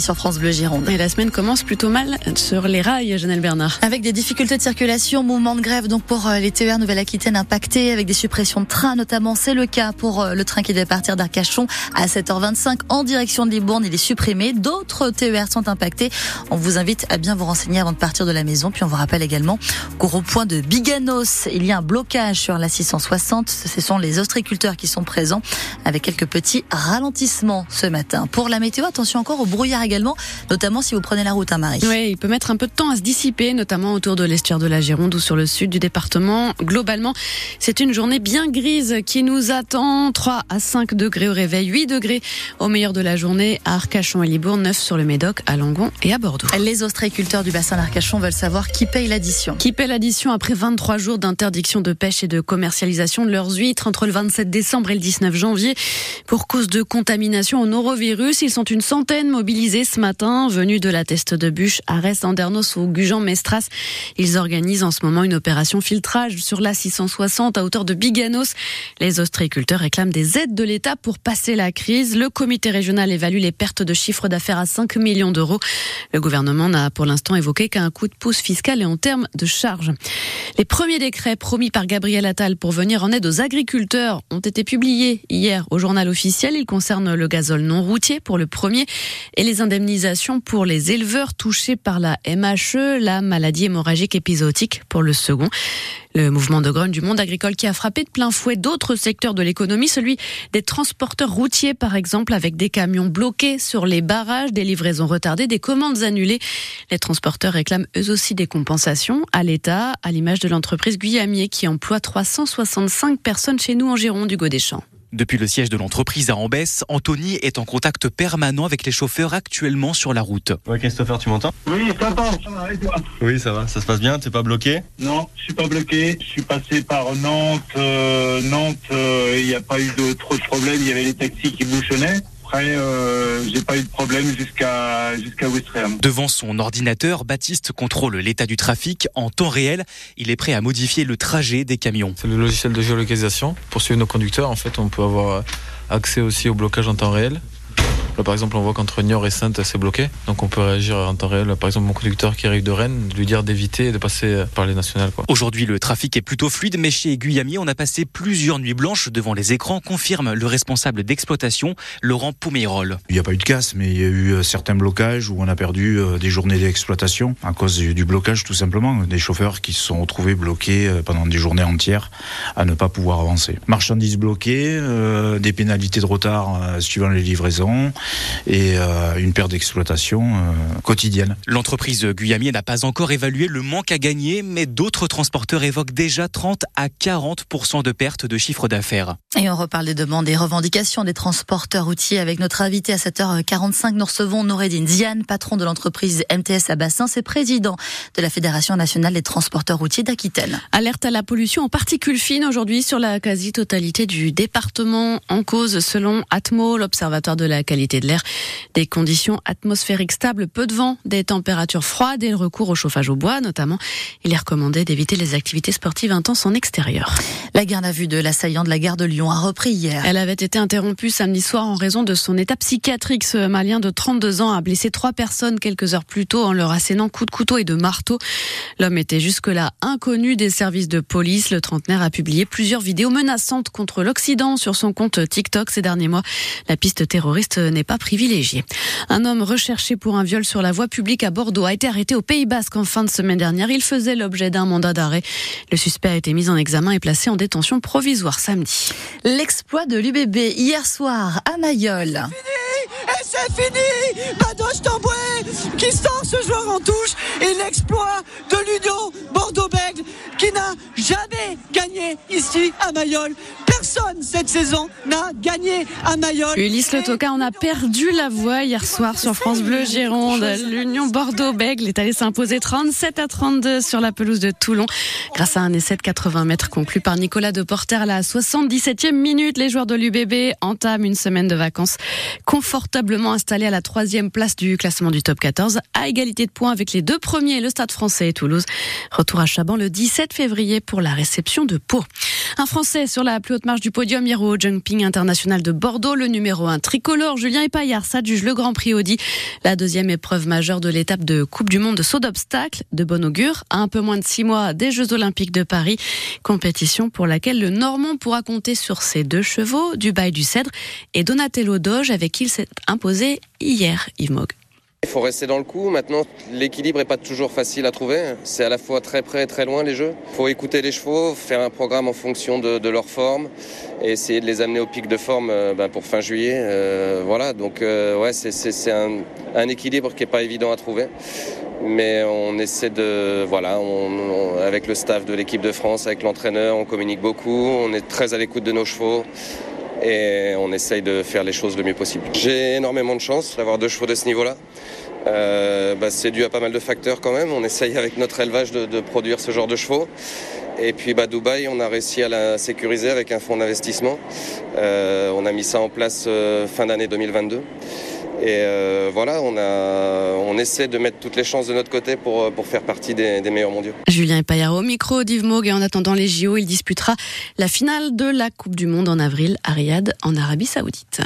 sur France Bleu Gironde. Et la semaine commence plutôt mal sur les rails, Janelle Bernard. Avec des difficultés de circulation, mouvement de grève donc pour euh, les TER Nouvelle-Aquitaine impactés, avec des suppressions de trains notamment. C'est le cas pour euh, le train qui devait partir d'Arcachon à 7h25 en direction de Libourne. Il est supprimé. D'autres TER sont impactés. On vous invite à bien vous renseigner avant de partir de la maison. Puis on vous rappelle également qu'au rond-point de Biganos, il y a un blocage sur la 660. Ce sont les ostréiculteurs qui sont présents avec quelques petits ralentissements ce matin. Pour la météo, attention encore au brouillard également, notamment si vous prenez la route à Marie. Oui, il peut mettre un peu de temps à se dissiper, notamment autour de l'estuaire de la Gironde ou sur le sud du département. Globalement, c'est une journée bien grise qui nous attend. 3 à 5 degrés au réveil, 8 degrés au meilleur de la journée à Arcachon et Libourne, 9 sur le Médoc, à Langon et à Bordeaux. Les ostréiculteurs du bassin d'Arcachon veulent savoir qui paye l'addition. Qui paye l'addition après 23 jours d'interdiction de pêche et de commercialisation de leurs huîtres entre le 27 décembre et le 19 janvier pour cause de contamination au norovirus. Ils sont une centaine mobilisés ce matin, venus de la Teste de Bûche, Arès, Andernos ou Gujan-Mestras. Ils organisent en ce moment une opération filtrage sur la 660 à hauteur de Biganos. Les ostréiculteurs réclament des aides de l'État pour passer la crise. Le comité régional évalue les pertes de chiffre d'affaires à 5 millions d'euros. Le gouvernement n'a pour l'instant évoqué qu'un coup de pouce fiscal et en termes de charges. Les premiers décrets promis par Gabriel Attal pour venir en aide aux agriculteurs ont été publiés hier au journal officiel. Ils concernent le gazole non routier pour le premier et les indemnisations pour les éleveurs touchés par la MHE, la maladie hémorragique épisodique pour le second. Le mouvement de grogne du monde agricole qui a frappé de plein fouet d'autres secteurs de l'économie, celui des transporteurs routiers par exemple, avec des camions bloqués sur les barrages, des livraisons retardées, des commandes annulées. Les transporteurs réclament eux aussi des compensations à l'État, à l'image de l'entreprise Guyamier qui emploie 365 personnes chez nous en Gironde du Godéchamp. Depuis le siège de l'entreprise à Ambès, Anthony est en contact permanent avec les chauffeurs actuellement sur la route. Ouais, Christopher, tu m'entends? Oui, ça va, Oui, ça va, ça se passe bien, t'es pas bloqué? Non, je suis pas bloqué. Je suis passé par Nantes. Euh, Nantes, euh, il n'y a pas eu de trop de problèmes. Il y avait les taxis qui bouchonnaient. Après, euh, j'ai pas eu de problème jusqu'à jusqu'à. Devant son ordinateur, Baptiste contrôle l'état du trafic en temps réel. Il est prêt à modifier le trajet des camions. C'est le logiciel de géolocalisation. Pour suivre nos conducteurs, en fait, on peut avoir accès aussi au blocage en temps réel. Là, par exemple, on voit qu'entre Niort et Sainte, c'est bloqué. Donc, on peut réagir en temps réel. Par exemple, mon conducteur qui arrive de Rennes, lui dire d'éviter de passer par les nationales. Aujourd'hui, le trafic est plutôt fluide, mais chez Guyamier, on a passé plusieurs nuits blanches devant les écrans, confirme le responsable d'exploitation, Laurent Poumeyrol. Il n'y a pas eu de casse, mais il y a eu certains blocages où on a perdu des journées d'exploitation à cause du blocage, tout simplement. Des chauffeurs qui se sont retrouvés bloqués pendant des journées entières à ne pas pouvoir avancer. Marchandises bloquées, euh, des pénalités de retard euh, suivant les livraisons et euh, une perte d'exploitation euh, quotidienne. L'entreprise Guyamier n'a pas encore évalué le manque à gagner, mais d'autres transporteurs évoquent déjà 30 à 40% de perte de chiffre d'affaires. Et on reparle des demandes et revendications des transporteurs routiers avec notre invité à 7h45. Nous recevons Noureddin Zian, patron de l'entreprise MTS à Bassin, c'est président de la Fédération nationale des transporteurs routiers d'Aquitaine. Alerte à la pollution en particules fines aujourd'hui sur la quasi-totalité du département en cause selon Atmo, l'Observatoire de la qualité de l'air. Des conditions atmosphériques stables, peu de vent, des températures froides et le recours au chauffage au bois notamment. Il est recommandé d'éviter les activités sportives intenses en extérieur. La garde à vue de l'assaillant de la gare de Lyon a repris hier. Elle avait été interrompue samedi soir en raison de son état psychiatrique. Ce malien de 32 ans a blessé trois personnes quelques heures plus tôt en leur assénant coups de couteau et de marteau. L'homme était jusque-là inconnu des services de police. Le trentenaire a publié plusieurs vidéos menaçantes contre l'Occident sur son compte TikTok ces derniers mois. La piste terroriste n'est pas privilégiée. Un homme recherché pour un viol sur la voie publique à Bordeaux a été arrêté au Pays Basque en fin de semaine dernière. Il faisait l'objet d'un mandat d'arrêt. Le suspect a été mis en examen et placé en détention provisoire samedi. L'exploit de l'UBB hier soir à Mayol. Et c'est fini Badoche Tamboué qui sort ce joueur en touche et l'exploit de l'Union Bordeaux-Bègles qui n'a jamais gagné ici à Mayol. Personne cette saison n'a gagné à Mayol. Ulysse Le Toca, on a perdu la voix hier soir sur France Bleu Gironde. L'Union Bordeaux-Bègles est allée s'imposer 37 à 32 sur la pelouse de Toulon grâce à un essai de 80 mètres conclu par Nicolas Deporter à la 77e minute. Les joueurs de l'UBB entament une semaine de vacances confortablement installés à la troisième place du classement du top 14 à égalité de points avec les deux premiers, le Stade français et Toulouse. Retour à Chaban le 17 février pour la réception de Pau. Un Français sur la plus haute marche du podium hier au Jumping International de Bordeaux, le numéro 1 tricolore Julien Epaillard s'adjuge le Grand Prix Audi, la deuxième épreuve majeure de l'étape de Coupe du Monde de saut d'obstacles, de bon augure, à un peu moins de six mois des Jeux Olympiques de Paris, compétition pour laquelle le Normand pourra compter sur ses deux chevaux, du bail du Cèdre et Donatello Doge avec qui il s'est imposé hier, Yves. Il faut rester dans le coup. Maintenant, l'équilibre n'est pas toujours facile à trouver. C'est à la fois très près et très loin les jeux. Il faut écouter les chevaux, faire un programme en fonction de, leur forme et essayer de les amener au pic de forme euh, ben, pour fin juillet. Euh, voilà, donc euh, ouais, c'est un, équilibre qui n'est pas évident à trouver. Mais on essaie de, voilà, avec le staff de l'équipe de France, avec l'entraîneur, on communique beaucoup, on est très à l'écoute de nos chevaux et on essaye de faire les choses le mieux possible. J'ai énormément de chance d'avoir deux chevaux de ce niveau-là. Euh, bah, c'est dû à pas mal de facteurs quand même. On essaye avec notre élevage de, produire ce genre de chevaux. Et puis bah, Dubaï, on a réussi à la sécuriser avec un fonds d'investissement. Euh, on a mis ça en place euh, fin d'année 2022. Et euh, voilà, on, a, on essaie de mettre toutes les chances de notre côté pour, pour faire partie des, meilleurs mondiaux. Julien Payaro au micro d'Yves Mogue et en attendant les JO, il disputera la finale de la Coupe du Monde en avril à Riyad en Arabie Saoudite.